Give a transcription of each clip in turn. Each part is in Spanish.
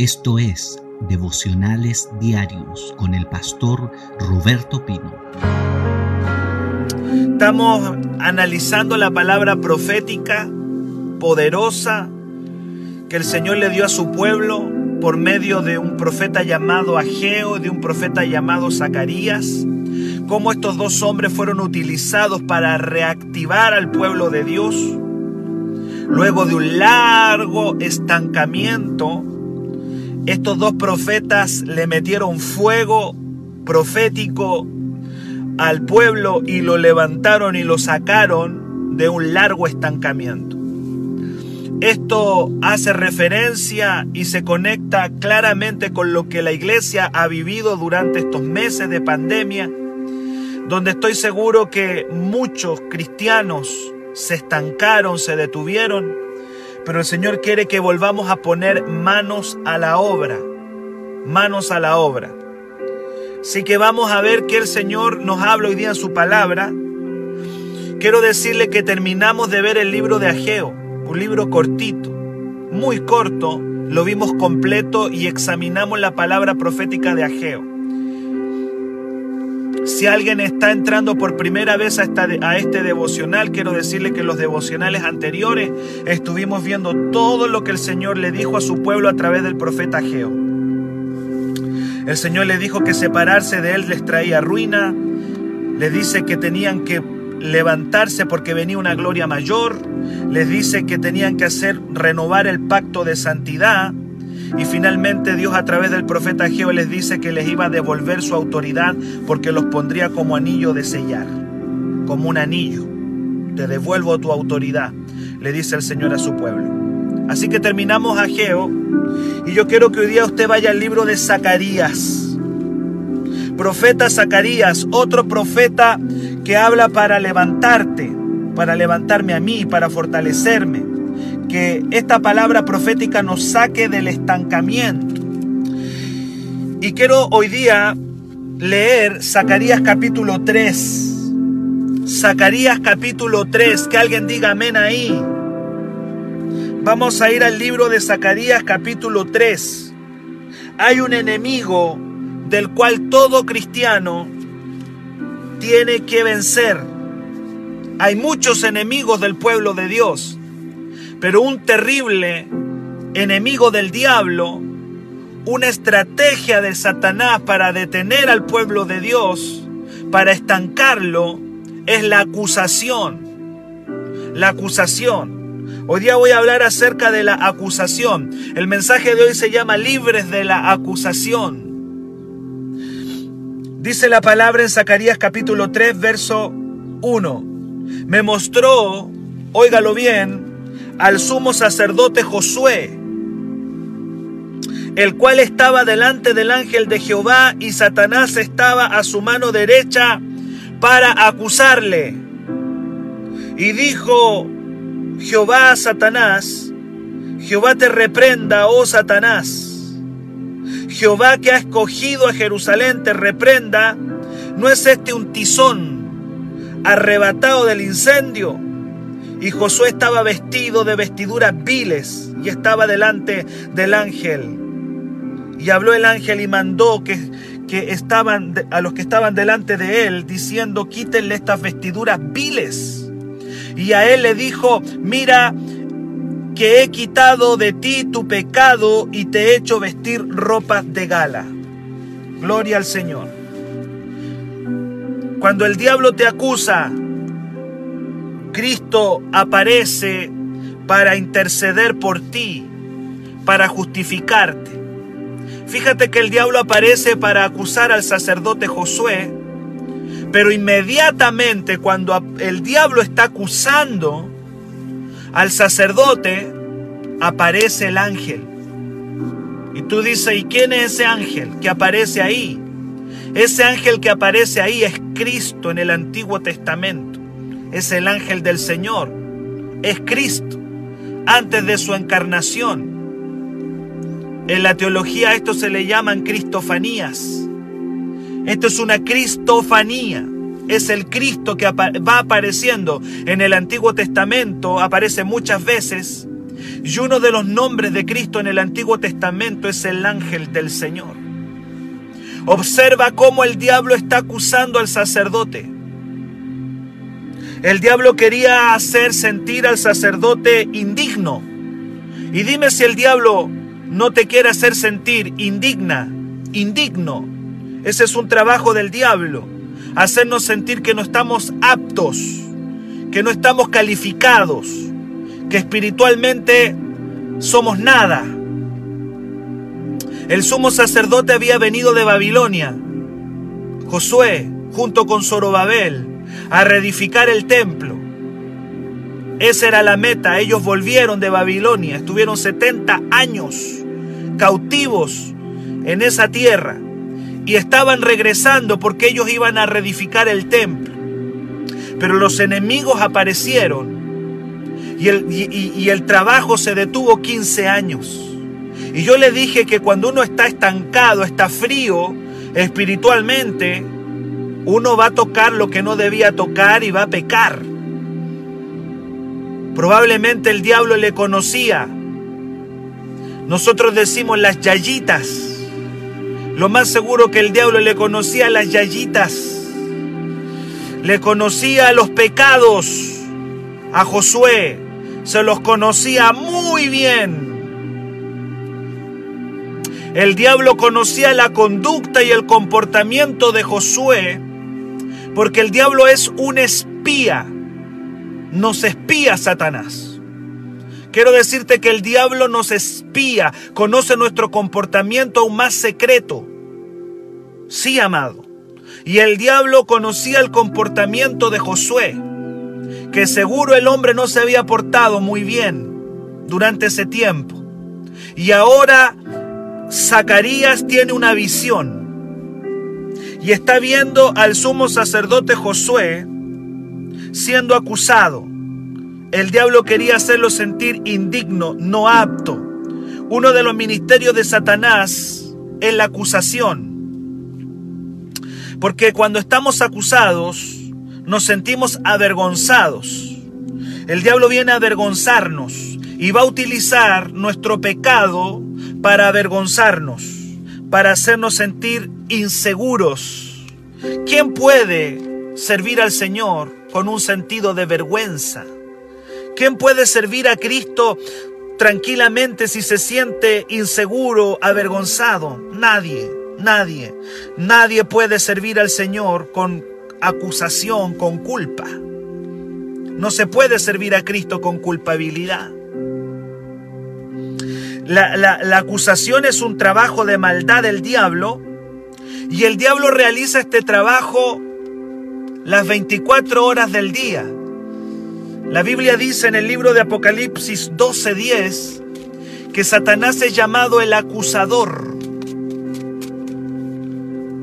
Esto es Devocionales Diarios con el pastor Roberto Pino. Estamos analizando la palabra profética poderosa que el Señor le dio a su pueblo por medio de un profeta llamado Ageo, de un profeta llamado Zacarías, cómo estos dos hombres fueron utilizados para reactivar al pueblo de Dios. Luego de un largo estancamiento, estos dos profetas le metieron fuego profético al pueblo y lo levantaron y lo sacaron de un largo estancamiento. Esto hace referencia y se conecta claramente con lo que la iglesia ha vivido durante estos meses de pandemia, donde estoy seguro que muchos cristianos se estancaron, se detuvieron, pero el Señor quiere que volvamos a poner manos a la obra, manos a la obra. Así que vamos a ver que el Señor nos habla hoy día en su palabra. Quiero decirle que terminamos de ver el libro de Ageo un libro cortito, muy corto, lo vimos completo y examinamos la palabra profética de Ageo. Si alguien está entrando por primera vez a, a, este devocional, quiero decirle que los devocionales anteriores estuvimos viendo todo lo que el Señor le dijo a su pueblo a través del profeta Ageo. El Señor le dijo que separarse de él les traía ruina, le dice que tenían que levantarse porque venía una gloria mayor, les dice que tenían que hacer renovar el pacto de santidad y finalmente Dios a través del profeta Geo les dice que les iba a devolver su autoridad porque los pondría como anillo de sellar, como un anillo. Te devuelvo tu autoridad, le dice el Señor a su pueblo. Así que terminamos a Geo y yo quiero que hoy día usted vaya al libro de Zacarías. Profeta Zacarías, otro profeta que habla para levantarte, para levantarme a mí, para fortalecerme. Que esta palabra profética nos saque del estancamiento. Y quiero hoy día leer Zacarías capítulo 3. Zacarías capítulo 3, que alguien diga amén ahí. Vamos a ir al libro de Zacarías capítulo 3. Hay un enemigo del cual todo cristiano tiene que vencer. Hay muchos enemigos del pueblo de Dios, pero un terrible enemigo del diablo, una estrategia de Satanás para detener al pueblo de Dios, para estancarlo, es la acusación. La acusación. Hoy día voy a hablar acerca de la acusación. El mensaje de hoy se llama libres de la acusación. Dice la palabra en Zacarías capítulo 3, verso 1. Me mostró, óigalo bien, al sumo sacerdote Josué, el cual estaba delante del ángel de Jehová y Satanás estaba a su mano derecha para acusarle. Y dijo Jehová Satanás, Jehová te reprenda, oh Satanás Jehová que ha escogido a Jerusalén te reprenda, ¿no es este un tizón arrebatado del incendio? Y Josué estaba vestido de vestiduras viles y estaba delante del ángel. Y habló el ángel y mandó que, que estaban a los que estaban delante de él, diciendo, quítenle estas vestiduras viles. Y a él le dijo, mira, que he quitado de ti tu pecado y te he hecho vestir ropas de gala. Gloria al Señor. Cuando el diablo te acusa, Cristo aparece para interceder por ti, para justificarte. Fíjate que el diablo aparece para acusar al sacerdote Josué, pero inmediatamente cuando el diablo está acusando, al sacerdote aparece el ángel. Y tú dices, ¿y quién es ese ángel que aparece ahí? Ese ángel que aparece ahí es Cristo en el Antiguo Testamento. Es el ángel del Señor. Es Cristo antes de su encarnación. En la teología esto se le llaman cristofanías. Esto es una cristofanía es el Cristo que va apareciendo en el Antiguo Testamento, aparece muchas veces, Y uno de los nombres de Cristo en el Antiguo Testamento es el ángel del Señor. Observa cómo el diablo está acusando al sacerdote. El diablo quería hacer sentir al sacerdote indigno. Y dime si el diablo no te quiere hacer sentir indigna, indigno. Ese es un trabajo del diablo. Hacernos sentir que no estamos aptos, que no estamos calificados, que espiritualmente somos nada. El sumo sacerdote había venido de Babilonia, Josué, junto con Zorobabel, a reedificar el templo. Esa era la meta. Ellos volvieron de Babilonia, estuvieron 70 años cautivos en esa tierra y estaban regresando porque ellos iban a reedificar el templo. Pero los enemigos aparecieron y el, y el trabajo se detuvo 15 años. Y yo le dije que cuando uno está estancado, está frío espiritualmente, uno va a tocar lo que no debía tocar y va a pecar. Probablemente el diablo le conocía. Nosotros decimos las yayitas. Lo más seguro que el diablo le conocía a las yayitas. Le conocía los pecados a Josué. Se los conocía muy bien. El diablo conocía la conducta y el comportamiento de Josué porque el diablo es un espía. Nos espía Satanás. Quiero decirte que el diablo nos espía, conoce nuestro comportamiento aún más secreto. Sí, amado. Y el diablo conocía el comportamiento de Josué, que seguro el hombre no se había portado muy bien durante ese tiempo. Y ahora Zacarías tiene una visión y está viendo al sumo sacerdote Josué siendo acusado. El diablo quería hacerlo sentir indigno, no apto. Uno de los ministerios de Satanás es la acusación. Porque cuando estamos acusados, nos sentimos avergonzados. El diablo viene a avergonzarnos y va a utilizar nuestro pecado para avergonzarnos, para hacernos sentir inseguros. ¿Quién puede servir al Señor con un sentido de vergüenza? ¿Quién puede servir a Cristo tranquilamente si se siente inseguro, avergonzado? Nadie, nadie. Nadie puede servir al Señor con acusación, con culpa. No se puede servir a Cristo con culpabilidad. La, acusación es un trabajo de maldad del diablo y el diablo realiza este trabajo las 24 horas del día. La Biblia dice en el libro de Apocalipsis 12:10 que Satanás es llamado el acusador.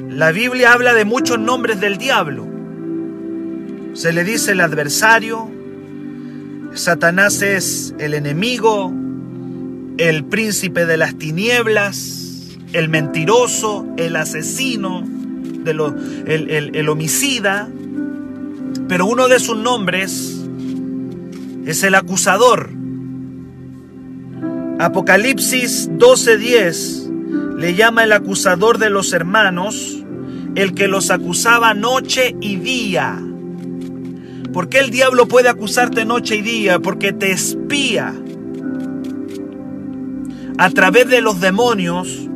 La Biblia habla de muchos nombres del diablo. Se le dice el adversario, Satanás es el enemigo, el príncipe de las tinieblas, el mentiroso, el asesino, el, homicida, pero uno de sus nombres es el acusador. Apocalipsis 12:10 le llama el acusador de los hermanos, el que los acusaba noche y día. ¿Por qué el diablo puede acusarte noche y día? Porque te espía a través de los demonios,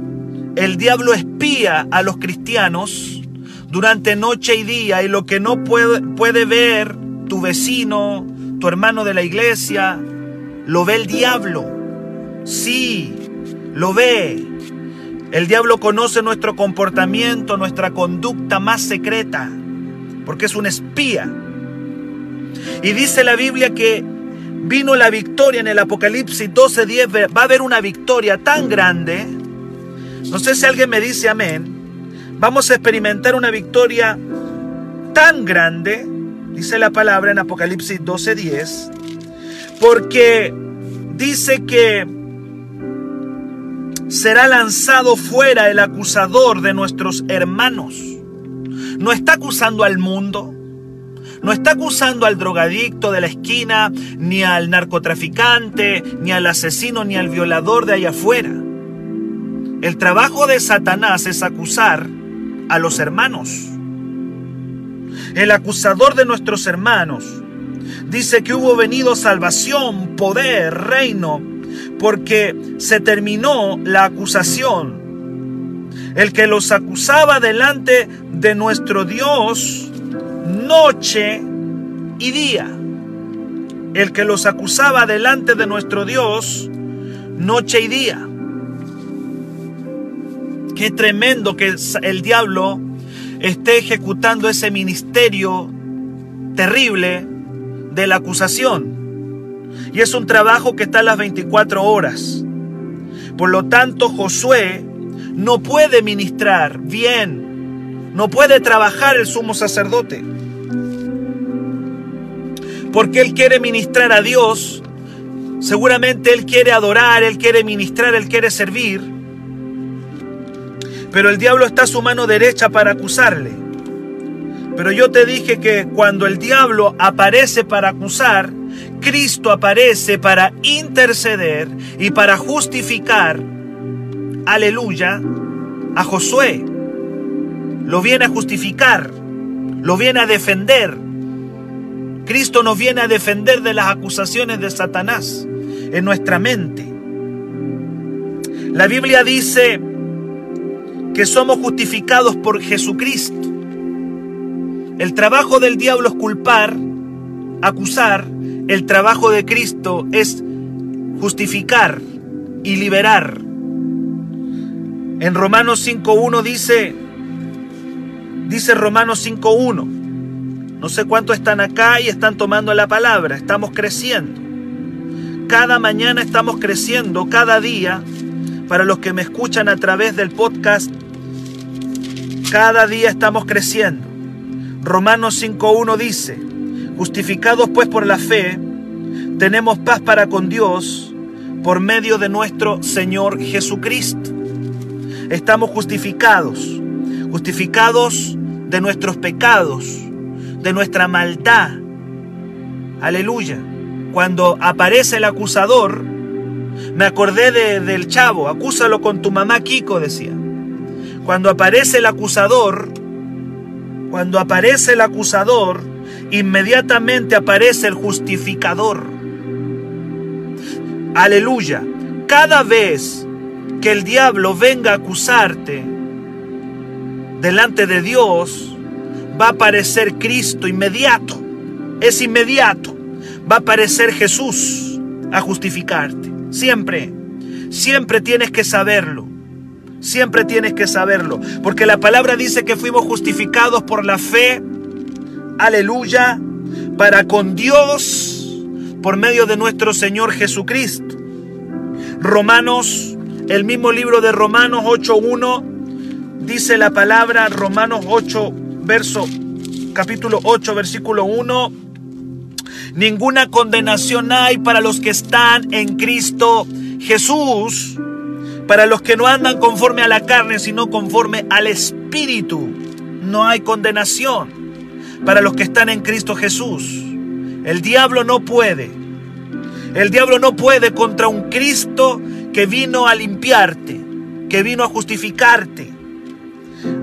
el diablo espía a los cristianos durante noche y día y lo que no puede, puede ver tu vecino, tu hermano de la iglesia, lo ve el diablo. Sí, lo ve. El diablo conoce nuestro comportamiento, nuestra conducta más secreta, porque es un espía. Y dice la Biblia que vino la victoria en el Apocalipsis 12:10. Va a haber una victoria tan grande. No sé si alguien me dice amén. Vamos a experimentar una victoria tan grande, dice la palabra en Apocalipsis 12:10, porque dice que será lanzado fuera el acusador de nuestros hermanos. No está acusando al mundo, no está acusando al drogadicto de la esquina, ni al narcotraficante, ni al asesino, ni al violador de allá afuera. El trabajo de Satanás es acusar a los hermanos. El acusador de nuestros hermanos dice que hubo venido salvación, poder, reino, porque se terminó la acusación. El que los acusaba delante de nuestro Dios noche y día. El que los acusaba delante de nuestro Dios noche y día. Qué tremendo que el diablo esté ejecutando ese ministerio terrible de la acusación. Y es un trabajo que está a las 24 horas. Por lo tanto, Josué no puede ministrar bien, no puede trabajar el sumo sacerdote. Porque él quiere ministrar a Dios, seguramente él quiere adorar, él quiere ministrar, él quiere servir. Pero el diablo está a su mano derecha para acusarle. Pero yo te dije que cuando el diablo aparece para acusar, Cristo aparece para interceder y para justificar, aleluya, a Josué. Lo viene a justificar, lo viene a defender. Cristo nos viene a defender de las acusaciones de Satanás en nuestra mente. La Biblia dice que somos justificados por Jesucristo. El trabajo del diablo es culpar, acusar. El trabajo de Cristo es justificar y liberar. En Romanos 5.1 dice, dice Romanos 5.1, no sé cuántos están acá y están tomando la palabra, estamos creciendo. Cada mañana estamos creciendo, cada día, para los que me escuchan a través del podcast, cada día estamos creciendo. Romanos 5.1 dice, justificados pues por la fe, tenemos paz para con Dios por medio de nuestro Señor Jesucristo. Estamos justificados, justificados de nuestros pecados, de nuestra maldad. Aleluya. Cuando aparece el acusador, me acordé del chavo, acúsalo con tu mamá Kiko, decía. Cuando aparece el acusador, cuando aparece el acusador, inmediatamente aparece el justificador. Aleluya. Cada vez que el diablo venga a acusarte delante de Dios, va a aparecer Cristo inmediato. Es inmediato. Va a aparecer Jesús a justificarte. Siempre. Siempre tienes que saberlo. Siempre tienes que saberlo, porque la palabra dice que fuimos justificados por la fe, aleluya, para con Dios por medio de nuestro Señor Jesucristo. Romanos, el mismo libro de Romanos 8.1, dice la palabra, Romanos 8, verso, capítulo 8, versículo 1, ninguna condenación hay para los que están en Cristo Jesús para los que no andan conforme a la carne, sino conforme al Espíritu, no hay condenación. Para los que están en Cristo Jesús, el diablo no puede. El diablo no puede contra un Cristo que vino a limpiarte, que vino a justificarte.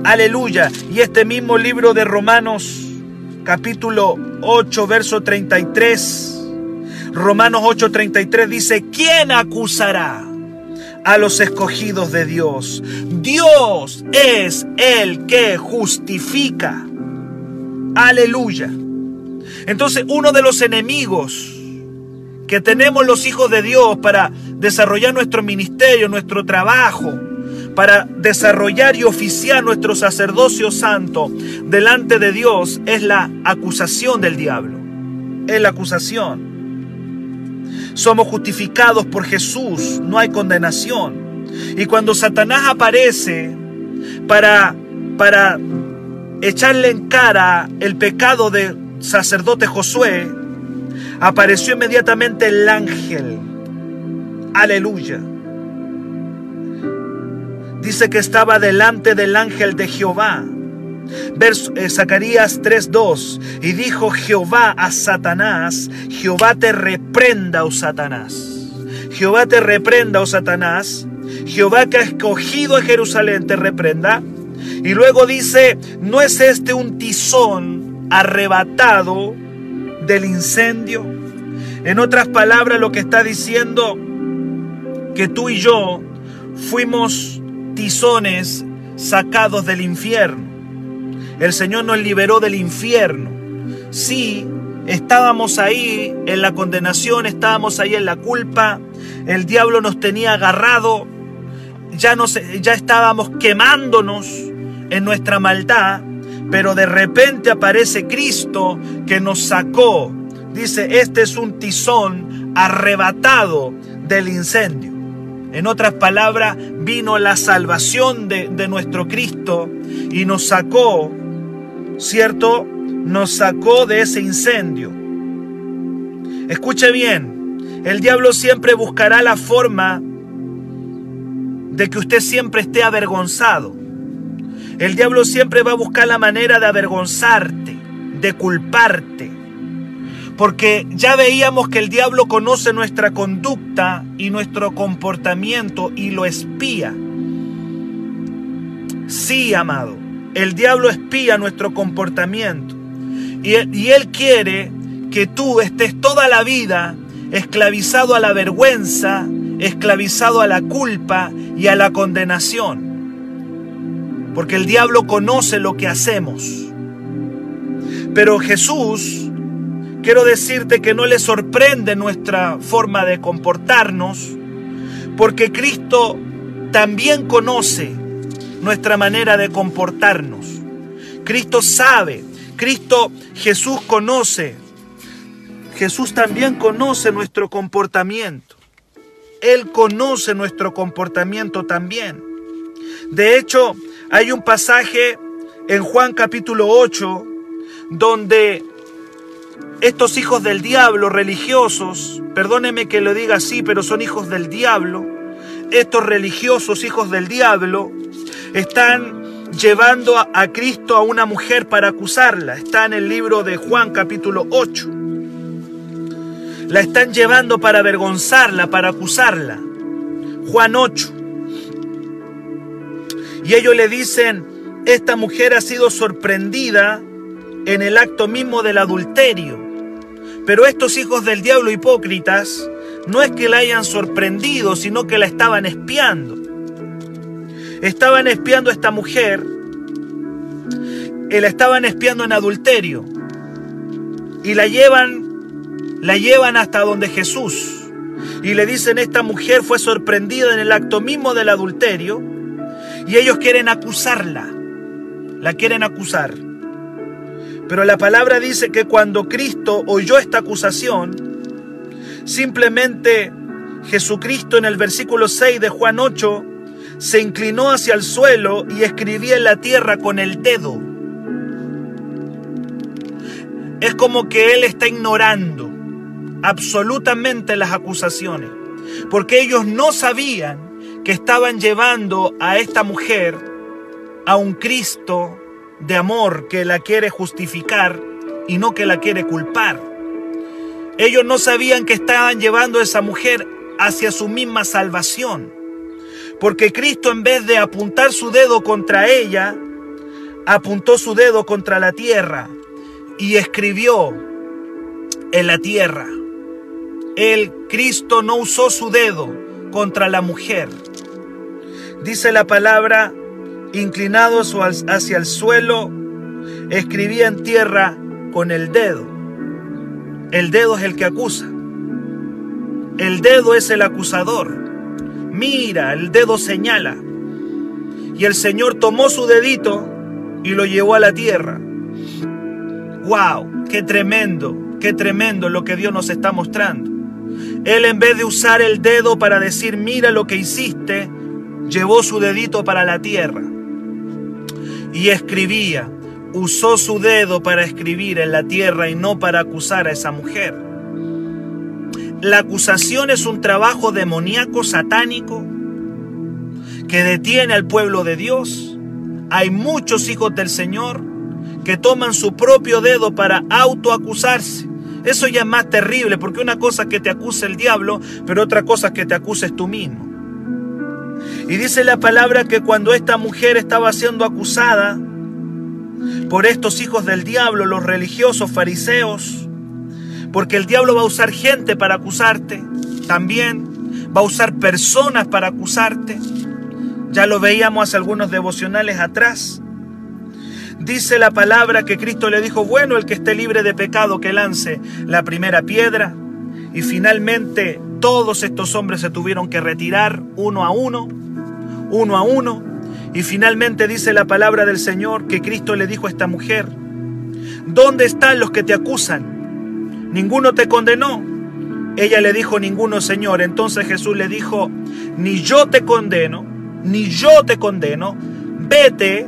Aleluya. Y este mismo libro de Romanos, capítulo 8, verso 33. Romanos 8:33 dice, ¿quién acusará? a los escogidos de Dios. Dios es el que justifica. Aleluya. Entonces uno de los enemigos que tenemos los hijos de Dios para desarrollar nuestro ministerio, nuestro trabajo, para desarrollar y oficiar nuestro sacerdocio santo delante de Dios es la acusación del diablo. Es la acusación. Somos justificados por Jesús, no hay condenación. Y cuando Satanás aparece para, para echarle en cara el pecado de sacerdote Josué, apareció inmediatamente el ángel. Aleluya. Dice que estaba delante del ángel de Jehová Verso, eh, Zacarías 3:2. Y dijo Jehová a Satanás, Jehová te reprenda, oh Satanás. Jehová te reprenda, oh Satanás. Jehová que ha escogido a Jerusalén te reprenda. Y luego dice, ¿no es este un tizón arrebatado del incendio? En otras palabras, lo que está diciendo que tú y yo fuimos tizones sacados del infierno. El Señor nos liberó del infierno. Sí, estábamos ahí en la condenación, estábamos ahí en la culpa, el diablo nos tenía agarrado, ya, nos, ya estábamos quemándonos en nuestra maldad, pero de repente aparece Cristo que nos sacó. Dice, este es un tizón arrebatado del incendio. En otras palabras, vino la salvación de, de nuestro Cristo y nos sacó, ¿cierto? Nos sacó de ese incendio. Escuche bien, el diablo siempre buscará la forma de que usted siempre esté avergonzado. El diablo siempre va a buscar la manera de avergonzarte, de culparte. Porque ya veíamos que el diablo conoce nuestra conducta y nuestro comportamiento y lo espía. Sí, amado, el diablo espía nuestro comportamiento. Y, y él quiere que tú estés toda la vida esclavizado a la vergüenza, esclavizado a la culpa y a la condenación. Porque el diablo conoce lo que hacemos. Pero Jesús, quiero decirte que no le sorprende nuestra forma de comportarnos, porque Cristo también conoce nuestra manera de comportarnos. Cristo sabe, Cristo Jesús conoce. Jesús también conoce nuestro comportamiento. Él conoce nuestro comportamiento también. De hecho, hay un pasaje en Juan capítulo 8 donde estos hijos del diablo religiosos, perdóneme que lo diga así, pero son hijos del diablo, estos religiosos hijos del diablo están llevando a, a Cristo a una mujer para acusarla. Está en el libro de Juan capítulo 8. La están llevando para avergonzarla, para acusarla. Juan 8. Y ellos le dicen, esta mujer ha sido sorprendida en el acto mismo del adulterio. Pero estos hijos del diablo hipócritas no es que la hayan sorprendido, sino que la estaban espiando. Estaban espiando a esta mujer, y la estaban espiando en adulterio. Y la llevan la llevan hasta donde Jesús y le dicen esta mujer fue sorprendida en el acto mismo del adulterio y ellos quieren acusarla, la quieren acusar. Pero la palabra dice que cuando Cristo oyó esta acusación, simplemente Jesucristo en el versículo 6 de Juan 8 se inclinó hacia el suelo y escribía en la tierra con el dedo. Es como que Él está ignorando absolutamente las acusaciones, porque ellos no sabían que estaban llevando a esta mujer a un Cristo de amor que la quiere justificar y no que la quiere culpar. Ellos no sabían que estaban llevando a esa mujer hacia su misma salvación, porque Cristo en vez de apuntar su dedo contra ella, apuntó su dedo contra la tierra y escribió en la tierra. El Cristo no usó su dedo contra la mujer. Dice la palabra, inclinado hacia el suelo, escribía en tierra con el dedo. El dedo es el que acusa. El dedo es el acusador. Mira, el dedo señala. Y el Señor tomó su dedito y lo llevó a la tierra. ¡Wow! ¡Qué tremendo! ¡Qué tremendo lo que Dios nos está mostrando! Él en vez de usar el dedo para decir, mira lo que hiciste, llevó su dedito para la tierra y escribía. Usó su dedo para escribir en la tierra y no para acusar a esa mujer. La acusación es un trabajo demoníaco, satánico, que detiene al pueblo de Dios, hay muchos hijos del Señor que toman su propio dedo para autoacusarse. Eso ya es más terrible porque una cosa es que te acuse el diablo, pero otra cosa es que te acuses tú mismo. Y dice la palabra que cuando esta mujer estaba siendo acusada por estos hijos del diablo, los religiosos fariseos, porque el diablo va a usar gente para acusarte, también va a usar personas para acusarte. Ya lo veíamos hace algunos devocionales atrás. Dice la palabra que Cristo le dijo, bueno, el que esté libre de pecado que lance la primera piedra. Y finalmente todos estos hombres se tuvieron que retirar uno a uno, uno a uno. Y finalmente dice la palabra del Señor que Cristo le dijo a esta mujer, ¿dónde están los que te acusan? ¿Ninguno te condenó? Ella le dijo, ninguno, Señor. Entonces Jesús le dijo, ni yo te condeno, ni yo te condeno, vete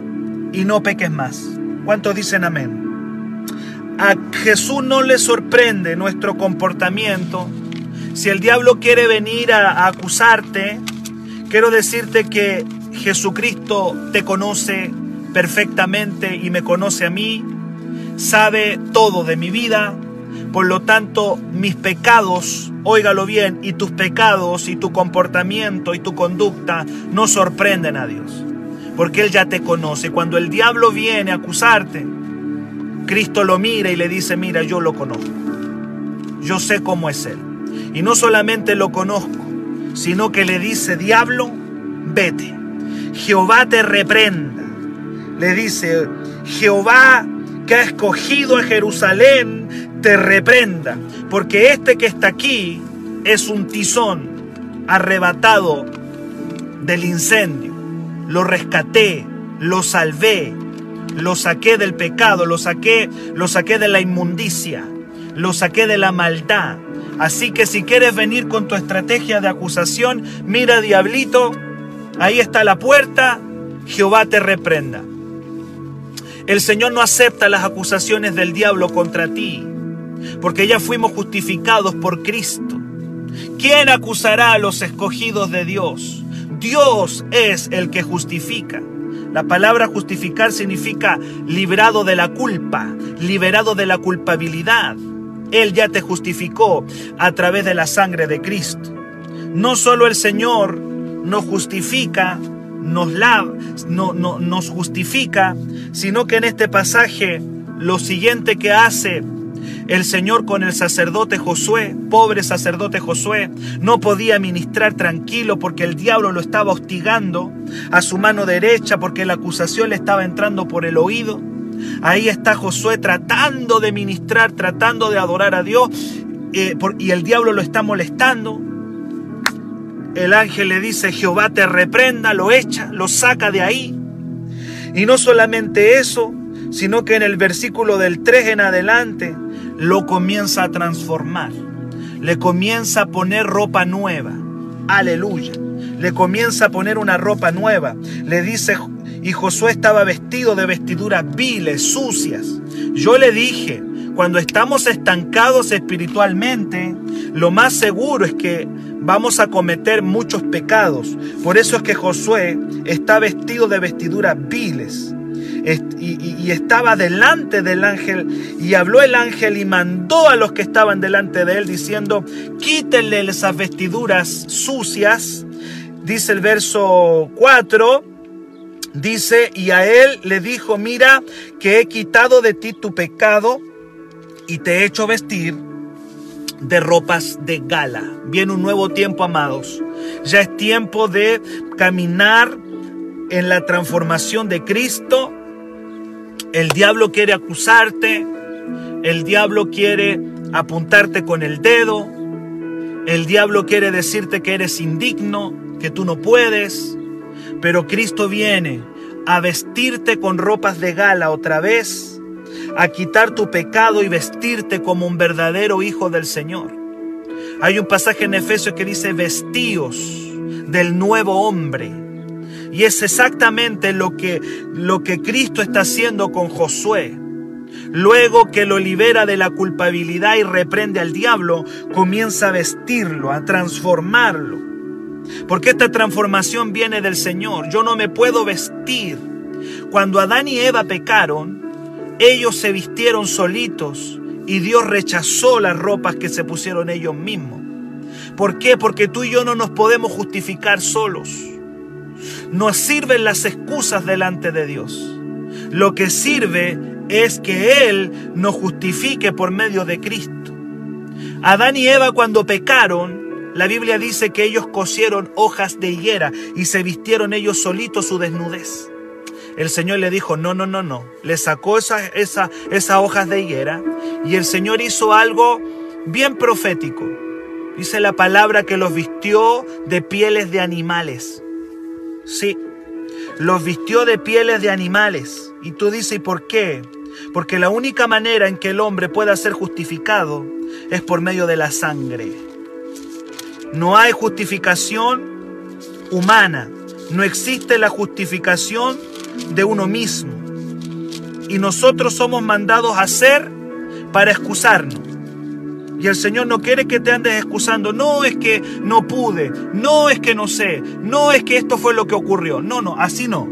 y no peques más. ¿Cuántos dicen amén? A Jesús no le sorprende nuestro comportamiento. Si el diablo quiere venir a, acusarte, quiero decirte que Jesucristo te conoce perfectamente y me conoce a mí, sabe todo de mi vida, por lo tanto mis pecados, óigalo bien, y tus pecados y tu comportamiento y tu conducta no sorprenden a Dios porque Él ya te conoce. Cuando el diablo viene a acusarte, Cristo lo mira y le dice, mira, yo lo conozco. Yo sé cómo es Él. Y no solamente lo conozco, sino que le dice, diablo, vete. Jehová te reprenda. Le dice, Jehová que ha escogido a Jerusalén, te reprenda. Porque este que está aquí es un tizón arrebatado del incendio lo rescaté, lo salvé, lo saqué del pecado, lo saqué, lo saqué de la inmundicia, lo saqué de la maldad. Así que si quieres venir con tu estrategia de acusación, mira diablito, ahí está la puerta, Jehová te reprenda. El Señor no acepta las acusaciones del diablo contra ti, porque ya fuimos justificados por Cristo. ¿Quién acusará a los escogidos de Dios? Dios es el que justifica. La palabra justificar significa librado de la culpa, liberado de la culpabilidad. Él ya te justificó a través de la sangre de Cristo. No solo el Señor nos justifica, nos, lava, no, no, nos justifica, sino que en este pasaje lo siguiente que hace el Señor con el sacerdote Josué, pobre sacerdote Josué, no podía ministrar tranquilo porque el diablo lo estaba hostigando a su mano derecha porque la acusación le estaba entrando por el oído. Ahí está Josué tratando de ministrar, tratando de adorar a Dios eh, y el diablo lo está molestando. El ángel le dice, Jehová te reprenda, lo echa, lo saca de ahí. Y no solamente eso, sino que en el versículo del 3 en adelante, lo comienza a transformar. Le comienza a poner ropa nueva. Aleluya. Le comienza a poner una ropa nueva. Le dice, y Josué estaba vestido de vestiduras viles, sucias. Yo le dije, cuando estamos estancados espiritualmente, lo más seguro es que vamos a cometer muchos pecados. Por eso es que Josué está vestido de vestiduras viles y, estaba delante del ángel y habló el ángel y mandó a los que estaban delante de él diciendo, quítenle esas vestiduras sucias. Dice el verso 4, dice, y a él le dijo, mira que he quitado de ti tu pecado y te he hecho vestir de ropas de gala. Viene un nuevo tiempo, amados. Ya es tiempo de caminar en la transformación de Cristo el diablo quiere acusarte, el diablo quiere apuntarte con el dedo, el diablo quiere decirte que eres indigno, que tú no puedes, pero Cristo viene a vestirte con ropas de gala otra vez, a quitar tu pecado y vestirte como un verdadero hijo del Señor. Hay un pasaje en Efesios que dice vestíos del nuevo hombre y es exactamente lo que, lo que Cristo está haciendo con Josué. Luego que lo libera de la culpabilidad y reprende al diablo, comienza a vestirlo, a transformarlo. Porque esta transformación viene del Señor. Yo no me puedo vestir Cuando Adán y Eva pecaron, ellos se vistieron solitos y Dios rechazó las ropas que se pusieron ellos mismos. ¿Por qué? Porque tú y yo no nos podemos justificar solos. No sirven las excusas delante de Dios. Lo que sirve es que Él nos justifique por medio de Cristo. Adán y Eva cuando pecaron, la Biblia dice que ellos cosieron hojas de higuera y se vistieron ellos solitos su desnudez. El Señor le dijo, no, no, no, no. Le sacó esas esa, esa hojas de higuera y el Señor hizo algo bien profético. Dice la palabra que los vistió de pieles de animales. Sí, los vistió de pieles de animales. Y tú dices, ¿y por qué? Porque la única manera en que el hombre pueda ser justificado es por medio de la sangre. No hay justificación humana. No existe la justificación de uno mismo. Y nosotros somos mandados a hacer para excusarnos. Y el Señor no quiere que te andes excusando. No es que no pude. No es que no sé. No es que esto fue lo que ocurrió. No, no, así no.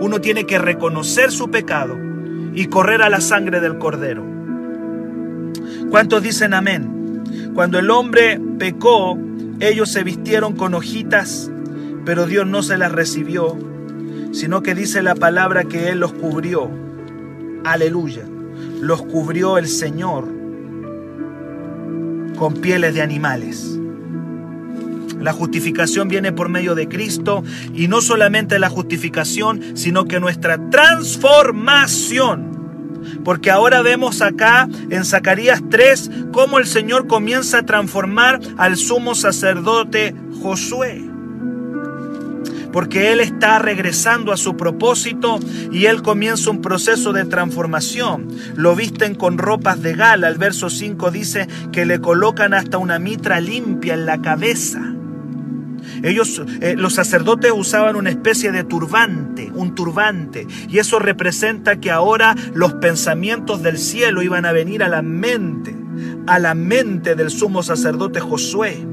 Uno tiene que reconocer su pecado y correr a la sangre del cordero. ¿Cuántos dicen amén? Cuando el hombre pecó, ellos se vistieron con hojitas, pero Dios no se las recibió, sino que dice la palabra que Él los cubrió. Aleluya. Los cubrió el Señor con pieles de animales. La justificación viene por medio de Cristo y no solamente la justificación, sino que nuestra transformación. Porque ahora vemos acá en Zacarías 3 cómo el Señor comienza a transformar al sumo sacerdote Josué porque Él está regresando a su propósito y Él comienza un proceso de transformación. Lo visten con ropas de gala. El verso 5 dice que le colocan hasta una mitra limpia en la cabeza. Ellos, eh, los sacerdotes usaban una especie de turbante, un turbante, y eso representa que ahora los pensamientos del cielo iban a venir a la mente, a la mente del sumo sacerdote Josué.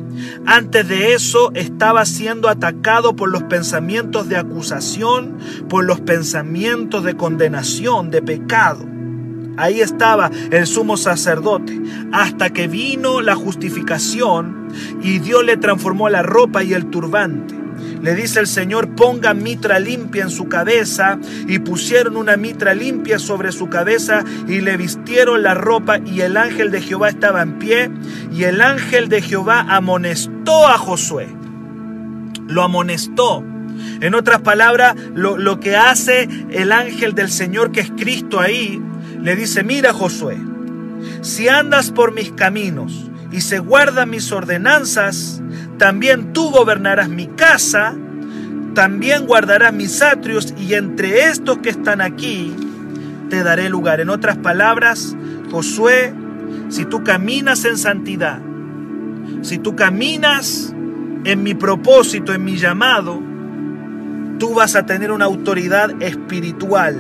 Antes de eso estaba siendo atacado por los pensamientos de acusación, por los pensamientos de condenación, de pecado. Ahí estaba el sumo sacerdote, hasta que vino la justificación y Dios le transformó la ropa y el turbante. Le dice el Señor, ponga mitra limpia en su cabeza. Y pusieron una mitra limpia sobre su cabeza y le vistieron la ropa. Y el ángel de Jehová estaba en pie. Y el ángel de Jehová amonestó a Josué. Lo amonestó. En otras palabras, lo, lo que hace el ángel del Señor, que es Cristo ahí, le dice, mira Josué, si andas por mis caminos y se guardan mis ordenanzas, también tú gobernarás mi casa, también guardarás mis atrios y entre estos que están aquí te daré lugar. En otras palabras, Josué, si tú caminas en santidad, si tú caminas en mi propósito, en mi llamado, tú vas a tener una autoridad espiritual.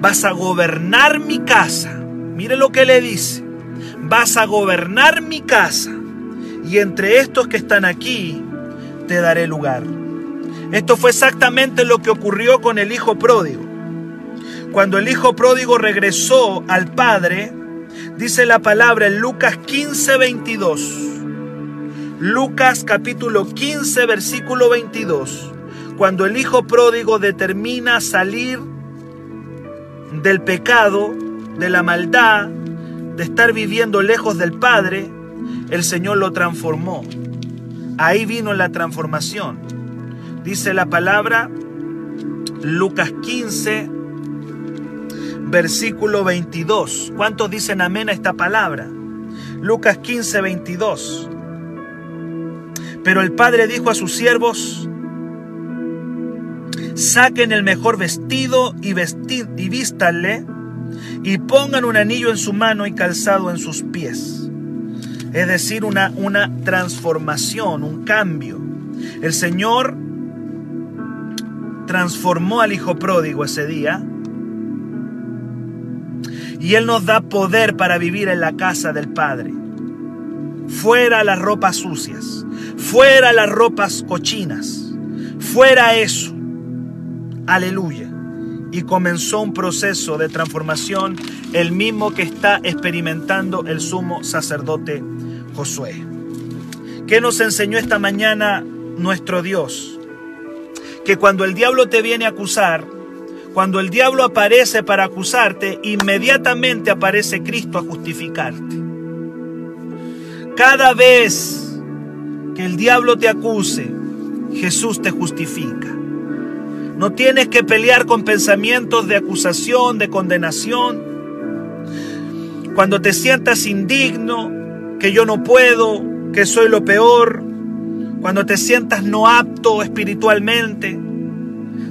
Vas a gobernar mi casa. Mire lo que le dice vas a gobernar mi casa y entre estos que están aquí te daré lugar. Esto fue exactamente lo que ocurrió con el hijo pródigo. Cuando el hijo pródigo regresó al padre, dice la palabra en Lucas 15, 22. Lucas capítulo 15, versículo 22. Cuando el hijo pródigo determina salir del pecado, de la maldad, de estar viviendo lejos del Padre, el Señor lo transformó. Ahí vino la transformación. Dice la palabra, Lucas 15, versículo 22. ¿Cuántos dicen amén a esta palabra? Lucas 15, 22. Pero el Padre dijo a sus siervos, saquen el mejor vestido y, y vístanle y pongan un anillo en su mano y calzado en sus pies. Es decir, una, una transformación, un cambio. El Señor transformó al Hijo pródigo ese día y Él nos da poder para vivir en la casa del Padre. Fuera las ropas sucias, fuera las ropas cochinas, fuera eso. Aleluya. Y comenzó un proceso de transformación, el mismo que está experimentando el sumo sacerdote Josué. ¿Qué nos enseñó esta mañana nuestro Dios? Que cuando el diablo te viene a acusar, cuando el diablo aparece para acusarte, inmediatamente aparece Cristo a justificarte. Cada vez que el diablo te acuse, Jesús te justifica. No tienes que pelear con pensamientos de acusación, de condenación. Cuando te sientas indigno, que yo no puedo, que soy lo peor, cuando te sientas no apto espiritualmente,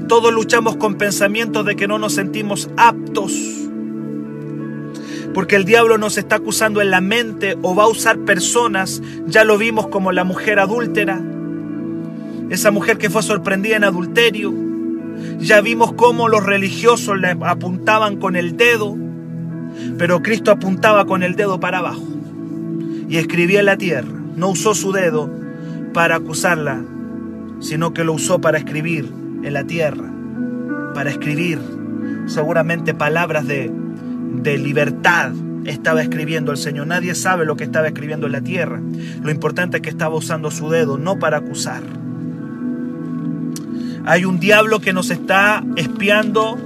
todos luchamos con pensamientos de que no nos sentimos aptos. Porque el diablo nos está acusando en la mente o va a usar personas, ya lo vimos como la mujer adúltera, esa mujer que fue sorprendida en adulterio, ya vimos cómo los religiosos le apuntaban con el dedo, pero Cristo apuntaba con el dedo para abajo y escribía en la tierra. No usó su dedo para acusarla, sino que lo usó para escribir en la tierra, para escribir seguramente palabras de, de libertad. Estaba escribiendo el Señor. Nadie sabe lo que estaba escribiendo en la tierra. Lo importante es que estaba usando su dedo, no para acusar. Hay un diablo que nos está espiando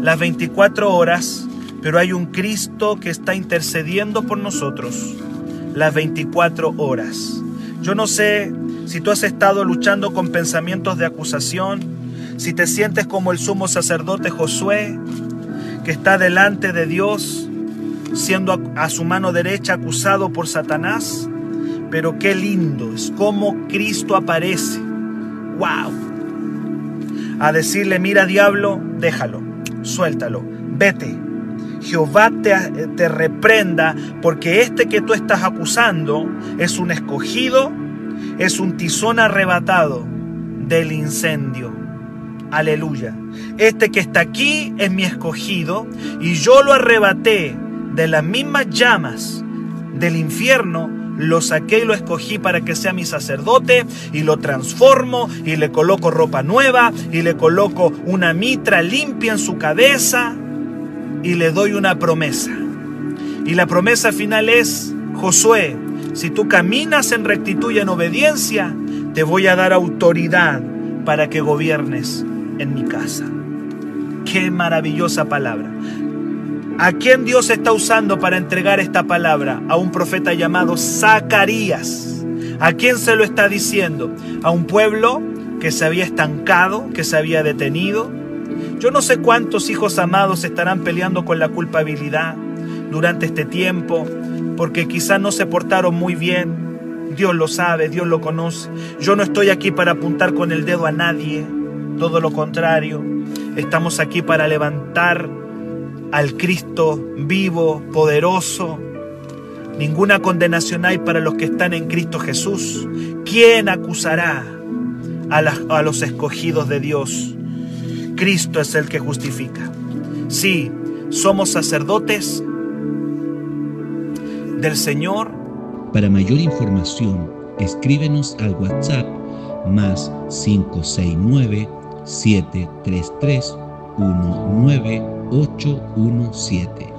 las 24 horas, pero hay un Cristo que está intercediendo por nosotros las 24 horas. Yo no sé si tú has estado luchando con pensamientos de acusación, si te sientes como el sumo sacerdote Josué, que está delante de Dios, siendo a, su mano derecha acusado por Satanás, pero qué lindo es como Cristo aparece. ¡Wow! A decirle, mira diablo, déjalo, suéltalo, vete. Jehová te, te reprenda porque este que tú estás acusando es un escogido, es un tizón arrebatado del incendio. Aleluya. Este que está aquí es mi escogido y yo lo arrebaté de las mismas llamas del infierno, lo saqué y lo escogí para que sea mi sacerdote y lo transformo y le coloco ropa nueva y le coloco una mitra limpia en su cabeza y le doy una promesa. Y la promesa final es, Josué, si tú caminas en rectitud y en obediencia, te voy a dar autoridad para que gobiernes en mi casa. Qué maravillosa palabra. ¿A quién Dios está usando para entregar esta palabra? A un profeta llamado Zacarías. ¿A quién se lo está diciendo? A un pueblo que se había estancado, que se había detenido. Yo no sé cuántos hijos amados estarán peleando con la culpabilidad durante este tiempo, porque quizás no se portaron muy bien. Dios lo sabe, Dios lo conoce. Yo no estoy aquí para apuntar con el dedo a nadie. Todo lo contrario, estamos aquí para levantar al Cristo vivo, poderoso. Ninguna condenación hay para los que están en Cristo Jesús. ¿Quién acusará a, los escogidos de Dios? Cristo es el que justifica. Sí, somos sacerdotes del Señor. Para mayor información, escríbenos al WhatsApp más 569 733 19817.